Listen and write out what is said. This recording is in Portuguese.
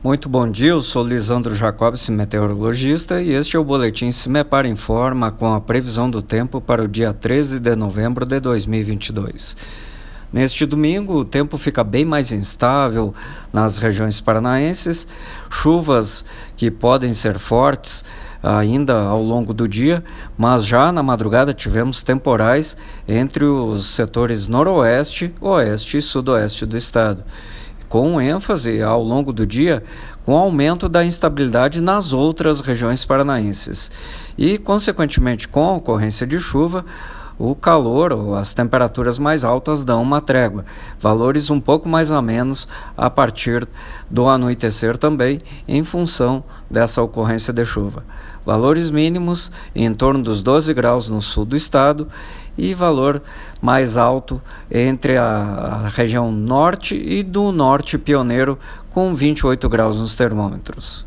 Muito bom dia, eu sou Lisandro Jacobs, meteorologista, e este é o boletim Cimepar Informa com a previsão do tempo para o dia 13 de novembro de 2022. Neste domingo, o tempo fica bem mais instável nas regiões paranaenses, chuvas que podem ser fortes ainda ao longo do dia, mas já na madrugada tivemos temporais entre os setores noroeste, oeste e sudoeste do estado com ênfase ao longo do dia com aumento da instabilidade nas outras regiões paranaenses. E, consequentemente, com a ocorrência de chuva, o calor ou as temperaturas mais altas dão uma trégua, valores um pouco mais a menos a partir do anoitecer também, em função dessa ocorrência de chuva. Valores mínimos em torno dos 12 graus no sul do estado e valor mais alto entre a, a região norte e do norte pioneiro, com 28 graus nos termômetros.